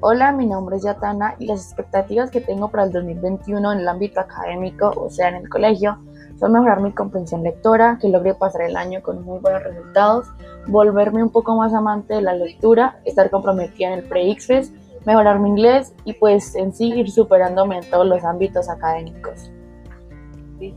Hola, mi nombre es Yatana y las expectativas que tengo para el 2021 en el ámbito académico, o sea, en el colegio, son mejorar mi comprensión lectora, que logre pasar el año con muy buenos resultados, volverme un poco más amante de la lectura, estar comprometida en el pre-ICFES, mejorar mi inglés y pues en sí ir superándome en todos los ámbitos académicos. ¿Sí?